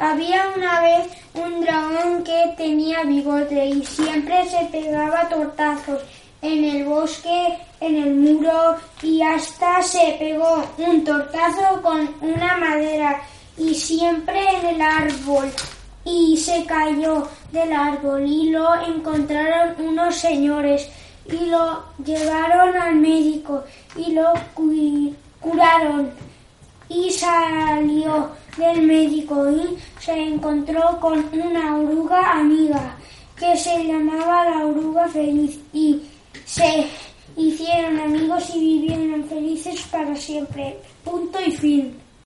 Había una vez un dragón que tenía bigote y siempre se pegaba tortazos en el bosque, en el muro y hasta se pegó un tortazo con una madera y siempre en el árbol. Y se cayó del árbol y lo encontraron unos señores y lo llevaron al médico y lo curaron. Y salió del médico y se encontró con una oruga amiga que se llamaba la oruga feliz y se hicieron amigos y vivieron felices para siempre. Punto y fin.